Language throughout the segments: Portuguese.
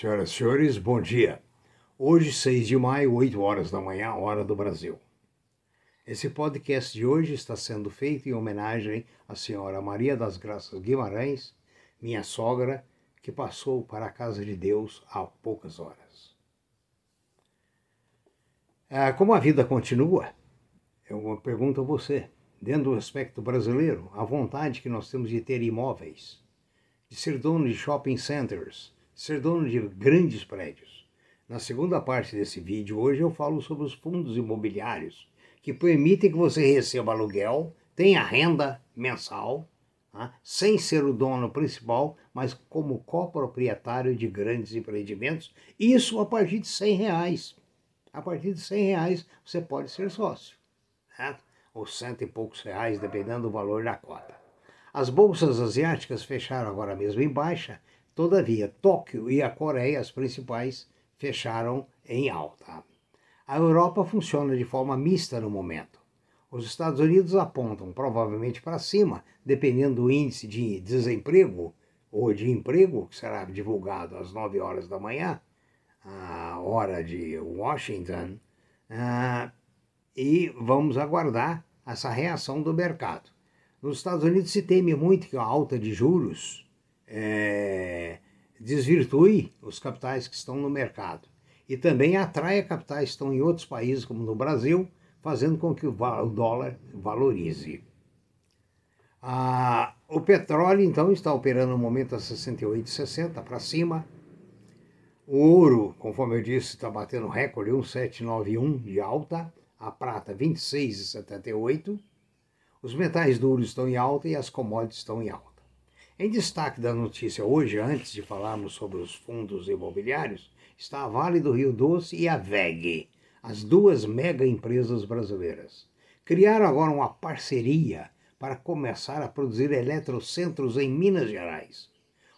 Senhoras e senhores, bom dia. Hoje, 6 de maio, 8 horas da manhã, hora do Brasil. Esse podcast de hoje está sendo feito em homenagem à senhora Maria das Graças Guimarães, minha sogra, que passou para a casa de Deus há poucas horas. Ah, como a vida continua, eu pergunto a você, dentro do aspecto brasileiro, a vontade que nós temos de ter imóveis, de ser dono de shopping centers, ser dono de grandes prédios. Na segunda parte desse vídeo, hoje eu falo sobre os fundos imobiliários que permitem que você receba aluguel, tenha renda mensal, tá? sem ser o dono principal, mas como coproprietário de grandes empreendimentos, isso a partir de 100 reais. A partir de 100 reais você pode ser sócio, certo? ou cento e poucos reais, dependendo do valor da cota. As bolsas asiáticas fecharam agora mesmo em baixa, todavia Tóquio e a Coreia, as principais, fecharam em alta. A Europa funciona de forma mista no momento. Os Estados Unidos apontam provavelmente para cima, dependendo do índice de desemprego ou de emprego, que será divulgado às 9 horas da manhã, a hora de Washington, uh, e vamos aguardar essa reação do mercado. Nos Estados Unidos se teme muito que a alta de juros é, desvirtue os capitais que estão no mercado e também atraia capitais que estão em outros países, como no Brasil, fazendo com que o dólar valorize. Ah, o petróleo, então, está operando no momento a 68,60 para cima. O ouro, conforme eu disse, está batendo recorde 1,791 de alta a prata 26,78, os metais duros estão em alta e as commodities estão em alta. Em destaque da notícia hoje, antes de falarmos sobre os fundos imobiliários, está a Vale do Rio Doce e a VEG, as duas mega empresas brasileiras. Criaram agora uma parceria para começar a produzir eletrocentros em Minas Gerais.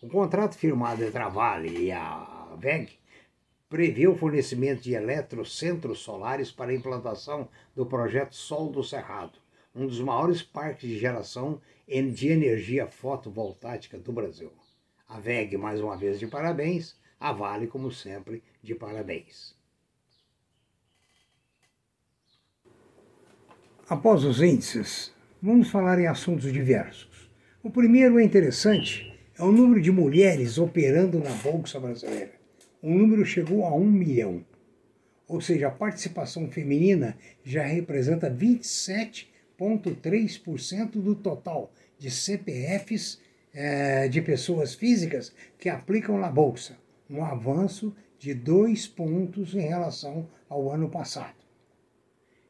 O contrato firmado entre a Vale e a VEG prevê o fornecimento de eletrocentros solares para a implantação do projeto Sol do Cerrado, um dos maiores parques de geração de energia fotovoltaica do Brasil. A VEG, mais uma vez, de parabéns, a Vale, como sempre, de parabéns. Após os índices, vamos falar em assuntos diversos. O primeiro é interessante, é o número de mulheres operando na Bolsa Brasileira o número chegou a um milhão. Ou seja, a participação feminina já representa 27,3% do total de CPFs eh, de pessoas físicas que aplicam na Bolsa, um avanço de dois pontos em relação ao ano passado.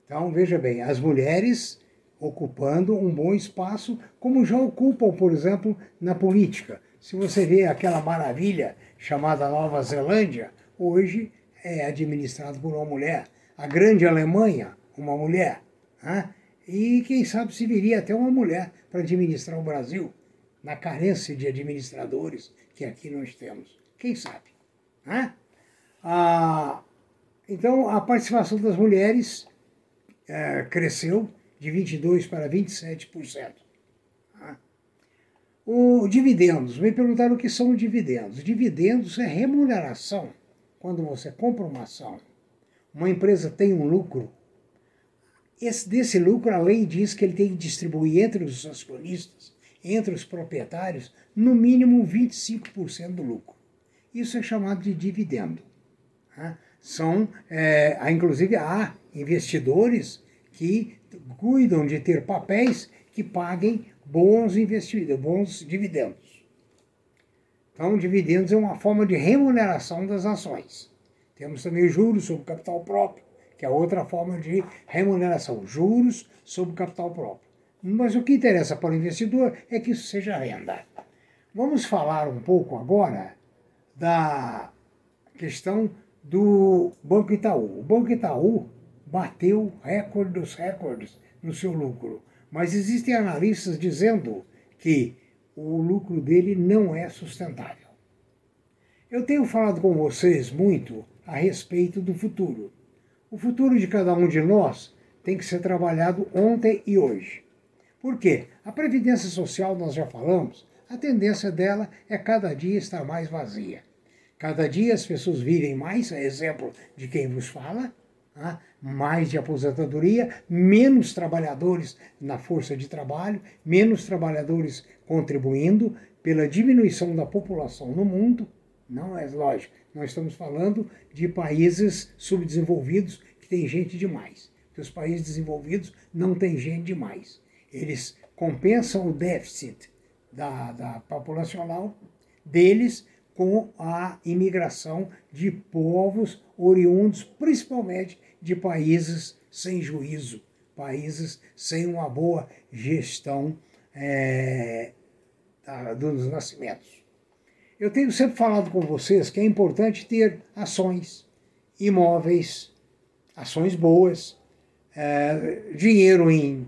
Então, veja bem, as mulheres ocupando um bom espaço, como já ocupam, por exemplo, na política. Se você vê aquela maravilha chamada Nova Zelândia, hoje é administrado por uma mulher. A grande Alemanha, uma mulher. Né? E quem sabe se viria até uma mulher para administrar o Brasil, na carência de administradores que aqui nós temos. Quem sabe? Né? Ah, então, a participação das mulheres é, cresceu de 22% para 27%. O dividendos, me perguntaram o que são dividendos. Dividendos é remuneração. Quando você compra uma ação, uma empresa tem um lucro, esse, desse lucro a lei diz que ele tem que distribuir entre os acionistas, entre os proprietários, no mínimo 25% do lucro. Isso é chamado de dividendo. Né? São, é, inclusive, há investidores que cuidam de ter papéis que paguem bons investimentos, bons dividendos. Então, dividendos é uma forma de remuneração das ações. Temos também juros sobre capital próprio, que é outra forma de remuneração, juros sobre capital próprio. Mas o que interessa para o investidor é que isso seja renda. Vamos falar um pouco agora da questão do Banco Itaú. O Banco Itaú bateu recorde dos recordes no seu lucro. Mas existem analistas dizendo que o lucro dele não é sustentável. Eu tenho falado com vocês muito a respeito do futuro. O futuro de cada um de nós tem que ser trabalhado ontem e hoje. Por quê? A Previdência Social, nós já falamos, a tendência dela é cada dia estar mais vazia. Cada dia as pessoas vivem mais, é exemplo de quem vos fala, né? mais de aposentadoria, menos trabalhadores na força de trabalho, menos trabalhadores contribuindo pela diminuição da população no mundo. Não é lógico, nós estamos falando de países subdesenvolvidos que tem gente demais. Os países desenvolvidos não têm gente demais. Eles compensam o déficit da, da populacional deles com a imigração de povos oriundos principalmente de países sem juízo, países sem uma boa gestão é, dos nascimentos. Eu tenho sempre falado com vocês que é importante ter ações, imóveis, ações boas, é, dinheiro em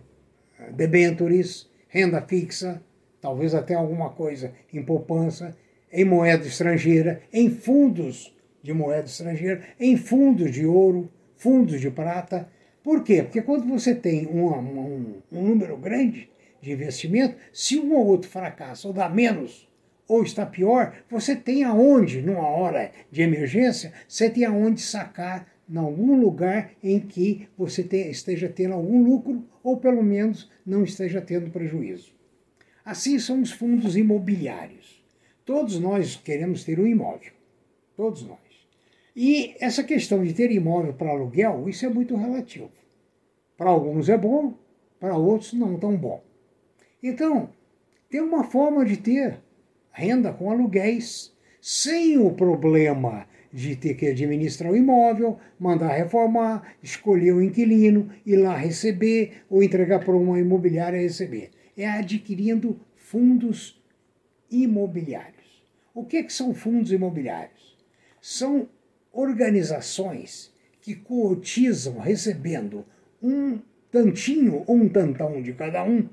debentures, renda fixa, talvez até alguma coisa em poupança, em moeda estrangeira, em fundos de moeda estrangeira, em fundos de ouro, fundos de prata. Por quê? Porque quando você tem um, um, um número grande de investimento, se um ou outro fracassa ou dá menos, ou está pior, você tem aonde, numa hora de emergência, você tem aonde sacar em algum lugar em que você esteja tendo algum lucro ou pelo menos não esteja tendo prejuízo. Assim são os fundos imobiliários. Todos nós queremos ter um imóvel. Todos nós. E essa questão de ter imóvel para aluguel, isso é muito relativo. Para alguns é bom, para outros não tão bom. Então, tem uma forma de ter renda com aluguéis sem o problema de ter que administrar o imóvel, mandar reformar, escolher o inquilino, ir lá receber ou entregar para uma imobiliária receber. É adquirindo fundos imobiliários. O que, que são fundos imobiliários? São organizações que cotizam recebendo um tantinho ou um tantão de cada um.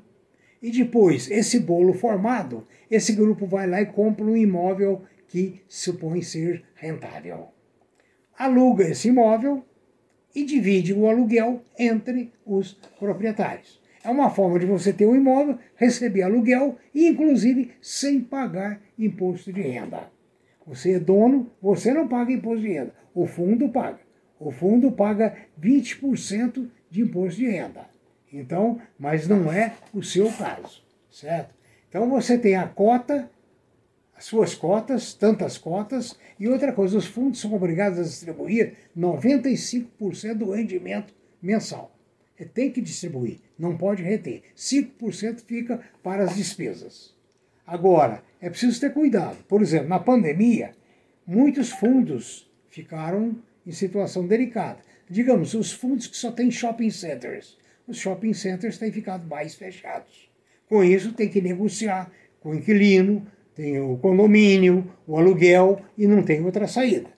E depois, esse bolo formado, esse grupo vai lá e compra um imóvel que supõe ser rentável. Aluga esse imóvel e divide o aluguel entre os proprietários. É uma forma de você ter um imóvel, receber aluguel e, inclusive, sem pagar imposto de renda. Você é dono, você não paga imposto de renda. O fundo paga. O fundo paga 20% de imposto de renda. Então, mas não é o seu caso, certo? Então você tem a cota as suas cotas, tantas cotas, e outra coisa, os fundos são obrigados a distribuir 95% do rendimento mensal. E tem que distribuir, não pode reter. 5% fica para as despesas. Agora, é preciso ter cuidado. Por exemplo, na pandemia, muitos fundos ficaram em situação delicada. Digamos, os fundos que só têm shopping centers. Os shopping centers têm ficado mais fechados. Com isso, tem que negociar com o inquilino, tem o condomínio, o aluguel e não tem outra saída.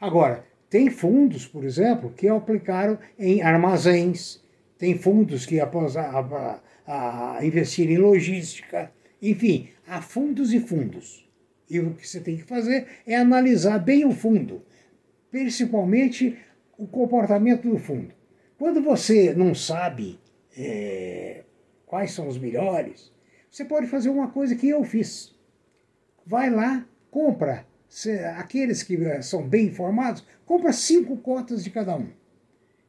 Agora, tem fundos, por exemplo, que aplicaram em armazéns, tem fundos que após a, a, a investir em logística, enfim, há fundos e fundos. E o que você tem que fazer é analisar bem o fundo, principalmente o comportamento do fundo. Quando você não sabe é, quais são os melhores, você pode fazer uma coisa que eu fiz vai lá, compra, aqueles que eh, são bem informados, compra cinco cotas de cada um.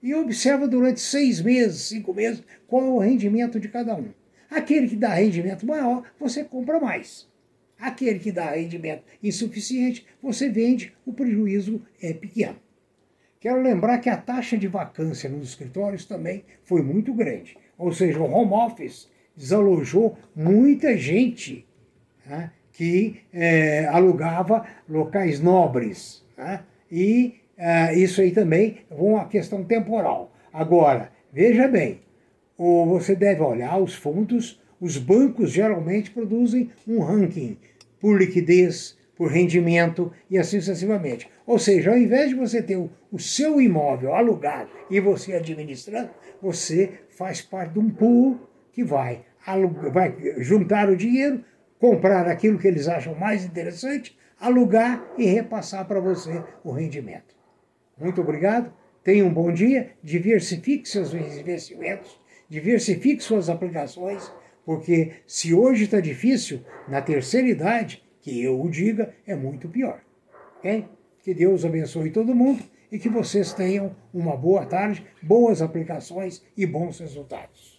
E observa durante seis meses, cinco meses, qual é o rendimento de cada um. Aquele que dá rendimento maior, você compra mais. Aquele que dá rendimento insuficiente, você vende, o prejuízo é pequeno. Quero lembrar que a taxa de vacância nos escritórios também foi muito grande. Ou seja, o home office desalojou muita gente. Né? que é, alugava locais nobres. Né? E é, isso aí também é uma questão temporal. Agora, veja bem, ou você deve olhar os fundos, os bancos geralmente produzem um ranking por liquidez, por rendimento e assim sucessivamente. Ou seja, ao invés de você ter o, seu imóvel alugado e você administrando, você faz parte de um pool que vai, vai juntar o dinheiro, comprar aquilo que eles acham mais interessante, alugar e repassar para você o rendimento. Muito obrigado, tenha um bom dia, diversifique seus investimentos, diversifique suas aplicações, porque se hoje está difícil, na terceira idade, que eu o diga, é muito pior. Ok? Que Deus abençoe todo mundo e que vocês tenham uma boa tarde, boas aplicações e bons resultados.